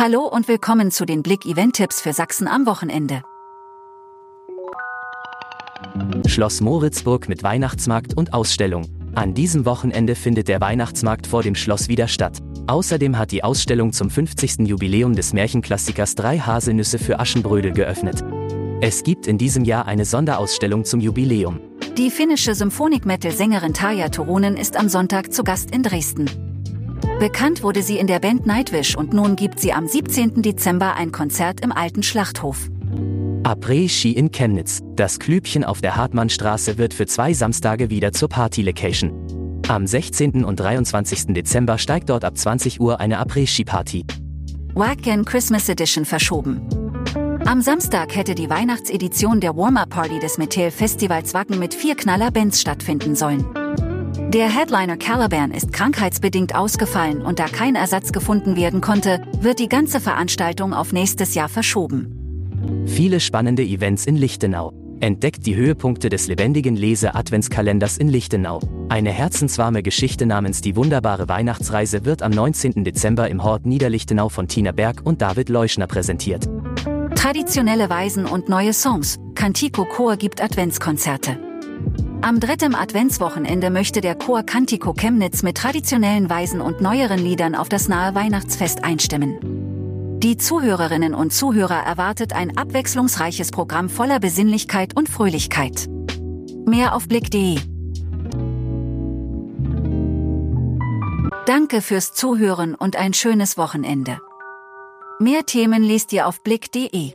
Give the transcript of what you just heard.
Hallo und willkommen zu den Blick Event-Tipps für Sachsen am Wochenende. Schloss Moritzburg mit Weihnachtsmarkt und Ausstellung. An diesem Wochenende findet der Weihnachtsmarkt vor dem Schloss wieder statt. Außerdem hat die Ausstellung zum 50. Jubiläum des Märchenklassikers Drei Haselnüsse für Aschenbrödel geöffnet. Es gibt in diesem Jahr eine Sonderausstellung zum Jubiläum. Die finnische Symphonik-Metal-Sängerin Tarja Turunen ist am Sonntag zu Gast in Dresden. Bekannt wurde sie in der Band Nightwish und nun gibt sie am 17. Dezember ein Konzert im alten Schlachthof. Après-Ski in Chemnitz. Das Klübchen auf der Hartmannstraße wird für zwei Samstage wieder zur Party-Location. Am 16. und 23. Dezember steigt dort ab 20 Uhr eine Après-Ski-Party. Wacken Christmas Edition verschoben. Am Samstag hätte die Weihnachtsedition der Warm-Up-Party des Metal Festivals Wacken mit vier Knaller-Bands stattfinden sollen. Der Headliner Caliban ist krankheitsbedingt ausgefallen und da kein Ersatz gefunden werden konnte, wird die ganze Veranstaltung auf nächstes Jahr verschoben. Viele spannende Events in Lichtenau. Entdeckt die Höhepunkte des lebendigen Lese-Adventskalenders in Lichtenau. Eine herzenswarme Geschichte namens Die wunderbare Weihnachtsreise wird am 19. Dezember im Hort Niederlichtenau von Tina Berg und David Leuschner präsentiert. Traditionelle Weisen und neue Songs. Cantico Chor gibt Adventskonzerte. Am dritten Adventswochenende möchte der Chor Cantico Chemnitz mit traditionellen Weisen und neueren Liedern auf das nahe Weihnachtsfest einstimmen. Die Zuhörerinnen und Zuhörer erwartet ein abwechslungsreiches Programm voller Besinnlichkeit und Fröhlichkeit. Mehr auf blick.de. Danke fürs Zuhören und ein schönes Wochenende. Mehr Themen liest ihr auf blick.de.